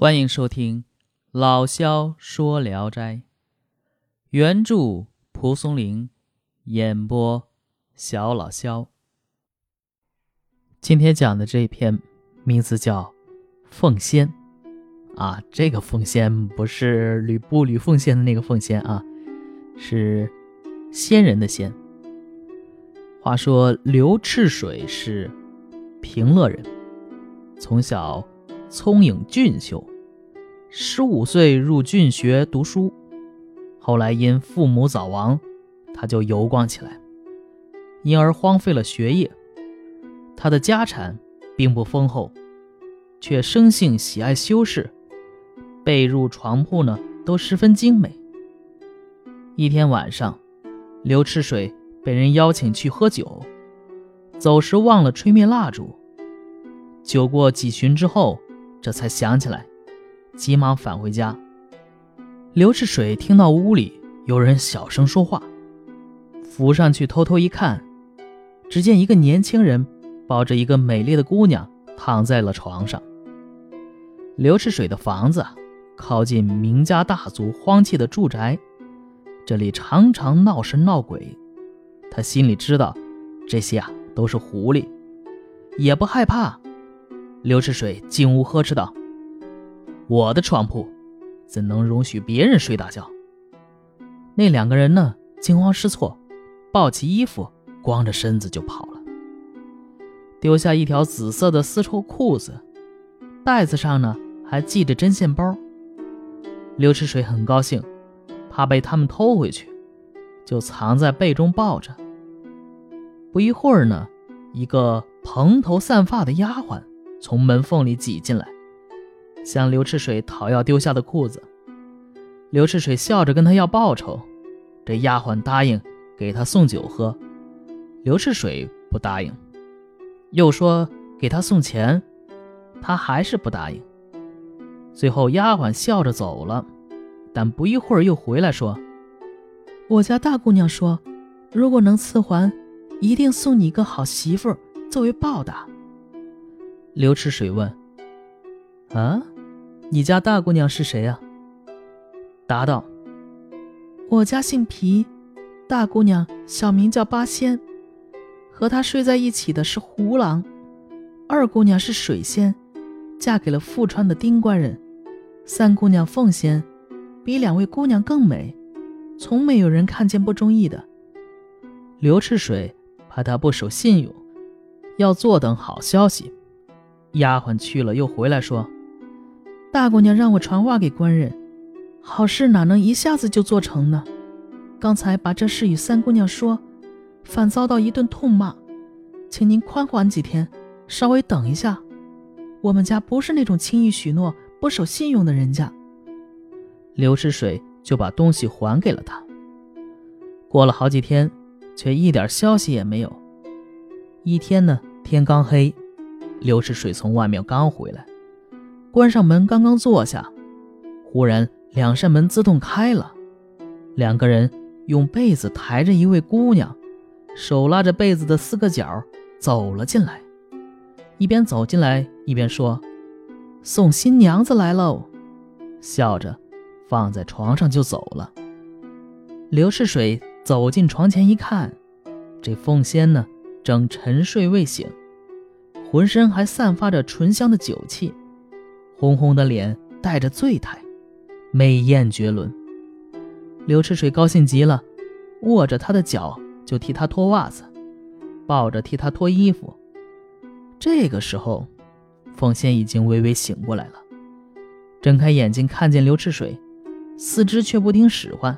欢迎收听《老萧说聊斋》，原著蒲松龄，演播小老萧。今天讲的这一篇名字叫《凤仙》啊，这个凤仙不是吕布吕奉先的那个凤仙啊，是仙人的仙。话说刘赤水是平乐人，从小。聪颖俊秀，十五岁入郡学读书，后来因父母早亡，他就游逛起来，因而荒废了学业。他的家产并不丰厚，却生性喜爱修饰，被褥床铺呢都十分精美。一天晚上，刘赤水被人邀请去喝酒，走时忘了吹灭蜡烛。酒过几巡之后。这才想起来，急忙返回家。刘赤水听到屋里有人小声说话，扶上去偷偷一看，只见一个年轻人抱着一个美丽的姑娘躺在了床上。刘赤水的房子靠近名家大族荒弃的住宅，这里常常闹神闹鬼。他心里知道，这些啊都是狐狸，也不害怕。刘赤水进屋呵斥道：“我的床铺怎能容许别人睡大觉？”那两个人呢，惊慌失措，抱起衣服，光着身子就跑了，丢下一条紫色的丝绸裤子，袋子上呢还系着针线包。刘赤水很高兴，怕被他们偷回去，就藏在被中抱着。不一会儿呢，一个蓬头散发的丫鬟。从门缝里挤进来，向刘赤水讨要丢下的裤子。刘赤水笑着跟他要报酬，这丫鬟答应给他送酒喝。刘赤水不答应，又说给他送钱，他还是不答应。最后丫鬟笑着走了，但不一会儿又回来说：“我家大姑娘说，如果能赐还，一定送你一个好媳妇作为报答。”刘赤水问：“啊，你家大姑娘是谁呀？”答道：“我家姓皮，大姑娘小名叫八仙，和她睡在一起的是胡郎。二姑娘是水仙，嫁给了富川的丁官人。三姑娘凤仙，比两位姑娘更美，从没有人看见不中意的。”刘赤水怕他不守信用，要坐等好消息。丫鬟去了，又回来说：“大姑娘让我传话给官人，好事哪能一下子就做成呢？刚才把这事与三姑娘说，反遭到一顿痛骂，请您宽缓几天，稍微等一下。我们家不是那种轻易许诺、不守信用的人家。”刘赤水就把东西还给了他。过了好几天，却一点消息也没有。一天呢，天刚黑。刘世水从外面刚回来，关上门，刚刚坐下，忽然两扇门自动开了，两个人用被子抬着一位姑娘，手拉着被子的四个角走了进来，一边走进来一边说：“送新娘子来喽！”笑着放在床上就走了。刘世水走进床前一看，这凤仙呢正沉睡未醒。浑身还散发着醇香的酒气，红红的脸带着醉态，美艳绝伦。刘赤水高兴极了，握着她的脚就替她脱袜子，抱着替她脱衣服。这个时候，凤仙已经微微醒过来了，睁开眼睛看见刘赤水，四肢却不听使唤，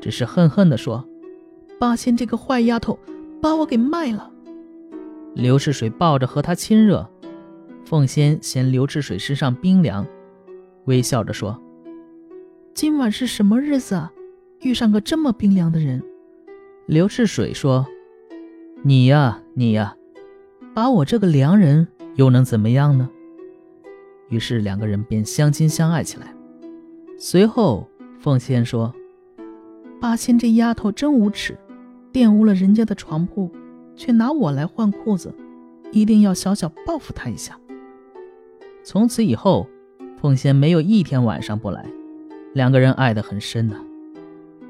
只是恨恨地说：“八仙这个坏丫头，把我给卖了。”刘赤水抱着和他亲热，凤仙嫌刘赤水身上冰凉，微笑着说：“今晚是什么日子啊？遇上个这么冰凉的人。”刘赤水说：“你呀，你呀，把我这个良人又能怎么样呢？”于是两个人便相亲相爱起来。随后，凤仙说：“八仙这丫头真无耻，玷污了人家的床铺。”却拿我来换裤子，一定要小小报复他一下。从此以后，凤仙没有一天晚上不来，两个人爱得很深呐。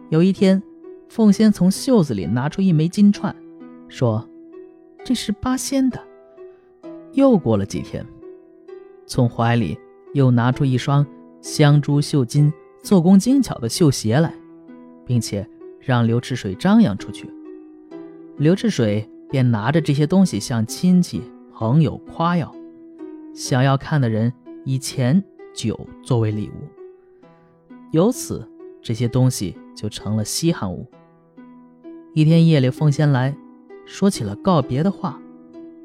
有一天，凤仙从袖子里拿出一枚金串，说：“这是八仙的。”又过了几天，从怀里又拿出一双镶珠绣金、做工精巧的绣鞋来，并且让刘赤水张扬出去。刘赤水便拿着这些东西向亲戚朋友夸耀，想要看的人以钱酒作为礼物。由此，这些东西就成了稀罕物。一天夜里，凤仙来说起了告别的话。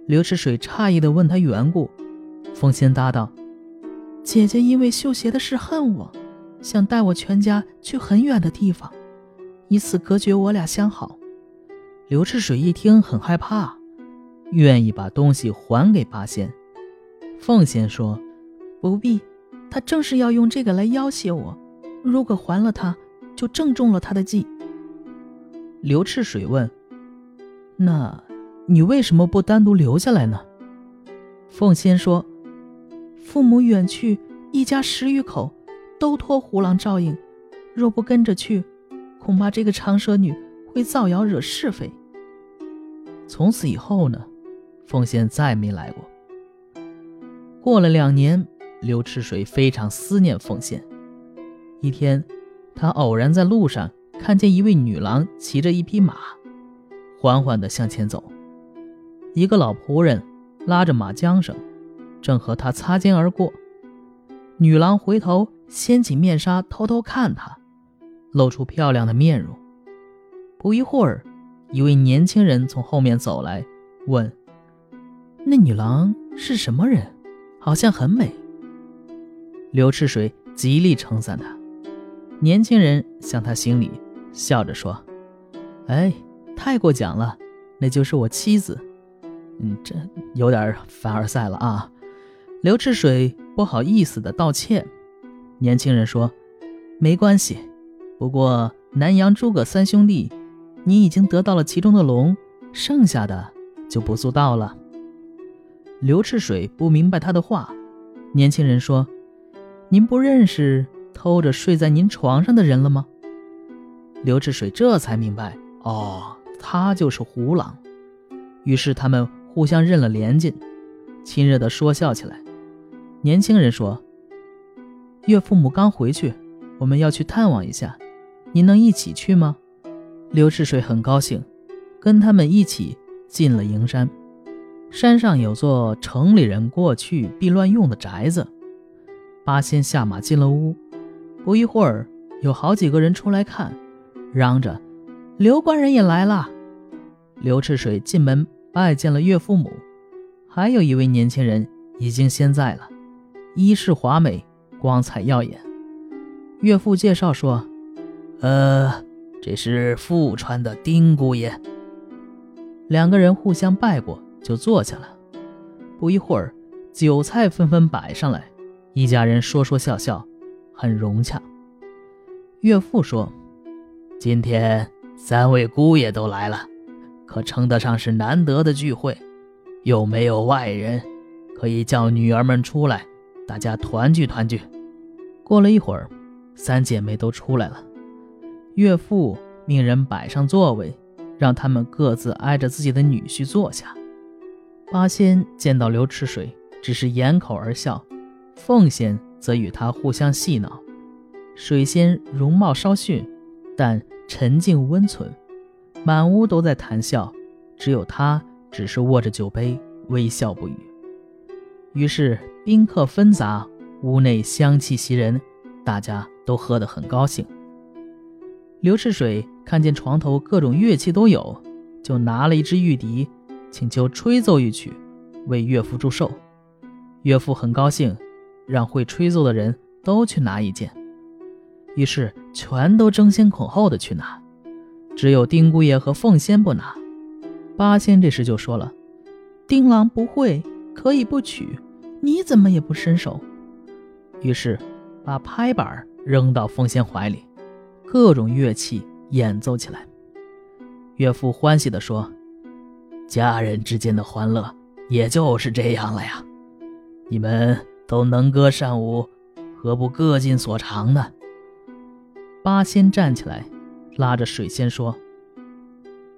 刘赤水诧异地问他缘故，凤仙答道：“姐姐因为绣鞋的事恨我，想带我全家去很远的地方，以此隔绝我俩相好。”刘赤水一听很害怕，愿意把东西还给八仙。凤仙说：“不必，他正是要用这个来要挟我。如果还了他，就正中了他的计。”刘赤水问：“那？”你为什么不单独留下来呢？凤仙说：“父母远去，一家十余口都托胡郎照应，若不跟着去，恐怕这个长舌女会造谣惹是非。”从此以后呢，凤仙再没来过。过了两年，刘赤水非常思念凤仙。一天，他偶然在路上看见一位女郎骑着一匹马，缓缓地向前走。一个老仆人拉着马缰绳，正和他擦肩而过。女郎回头掀起面纱，偷偷看他，露出漂亮的面容。不一会儿，一位年轻人从后面走来，问：“那女郎是什么人？好像很美。”刘赤水极力称赞他。年轻人向他行礼，笑着说：“哎，太过奖了，那就是我妻子。”嗯，这有点凡尔赛了啊！刘赤水不好意思的道歉。年轻人说：“没关系，不过南阳诸葛三兄弟，你已经得到了其中的龙，剩下的就不足道了。”刘赤水不明白他的话。年轻人说：“您不认识偷着睡在您床上的人了吗？”刘赤水这才明白，哦，他就是胡狼。于是他们。互相认了连襟，亲热地说笑起来。年轻人说：“岳父母刚回去，我们要去探望一下，您能一起去吗？”刘赤水很高兴，跟他们一起进了营山。山上有座城里人过去避乱用的宅子。八仙下马进了屋，不一会儿，有好几个人出来看，嚷着：“刘官人也来了。”刘赤水进门。拜见了岳父母，还有一位年轻人已经先在了，衣饰华美，光彩耀眼。岳父介绍说：“呃，这是富川的丁姑爷。”两个人互相拜过，就坐下了。不一会儿，酒菜纷纷摆上来，一家人说说笑笑，很融洽。岳父说：“今天三位姑爷都来了。”可称得上是难得的聚会，又没有外人，可以叫女儿们出来，大家团聚团聚。过了一会儿，三姐妹都出来了，岳父命人摆上座位，让他们各自挨着自己的女婿坐下。八仙见到刘赤水，只是掩口而笑；凤仙则与他互相戏闹。水仙容貌稍逊，但沉静温存。满屋都在谈笑，只有他只是握着酒杯，微笑不语。于是宾客纷杂，屋内香气袭人，大家都喝得很高兴。刘赤水看见床头各种乐器都有，就拿了一支玉笛，请求吹奏一曲，为岳父祝寿。岳父很高兴，让会吹奏的人都去拿一件。于是全都争先恐后的去拿。只有丁姑爷和凤仙不拿，八仙这时就说了：“丁郎不会，可以不取，你怎么也不伸手？”于是把拍板扔到凤仙怀里，各种乐器演奏起来。岳父欢喜地说：“家人之间的欢乐也就是这样了呀！你们都能歌善舞，何不各尽所长呢？八仙站起来，拉着水仙说：“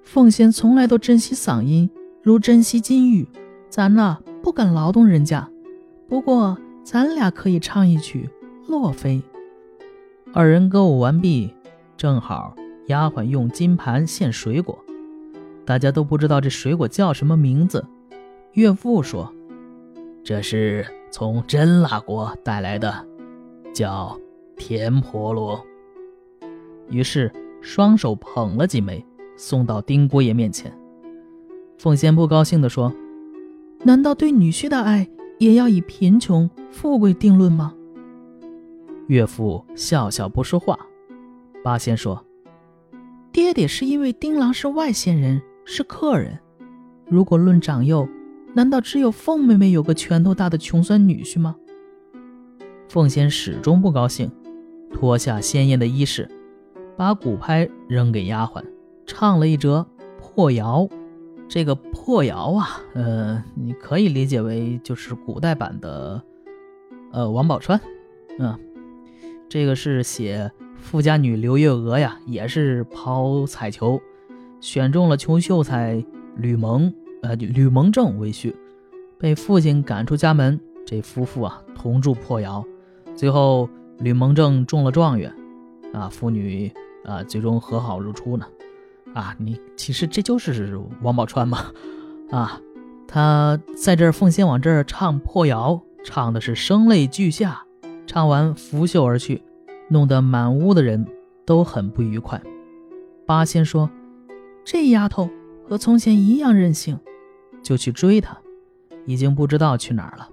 凤仙从来都珍惜嗓音，如珍惜金玉。咱呐不敢劳动人家，不过咱俩可以唱一曲《洛妃》。”二人歌舞完毕，正好丫鬟用金盘献水果，大家都不知道这水果叫什么名字。岳父说：“这是从真腊国带来的，叫甜婆罗。”于是双手捧了几枚，送到丁姑爷面前。凤仙不高兴地说：“难道对女婿的爱也要以贫穷富贵定论吗？”岳父笑笑不说话。八仙说：“爹爹是因为丁郎是外县人，是客人。如果论长幼，难道只有凤妹妹有个拳头大的穷酸女婿吗？”凤仙始终不高兴，脱下鲜艳的衣饰。把鼓拍扔给丫鬟，唱了一折破谣。这个破谣啊，呃，你可以理解为就是古代版的，呃，王宝钏。嗯，这个是写富家女刘月娥呀，也是抛彩球，选中了穷秀才吕蒙，呃，吕蒙正为婿，被父亲赶出家门。这夫妇啊，同住破窑，最后吕蒙正中了状元。啊，父女啊，最终和好如初呢。啊，你其实这就是王宝钏嘛。啊，他在这儿凤仙往这儿唱破窑，唱的是声泪俱下，唱完拂袖而去，弄得满屋的人都很不愉快。八仙说：“这丫头和从前一样任性，就去追她，已经不知道去哪儿了。”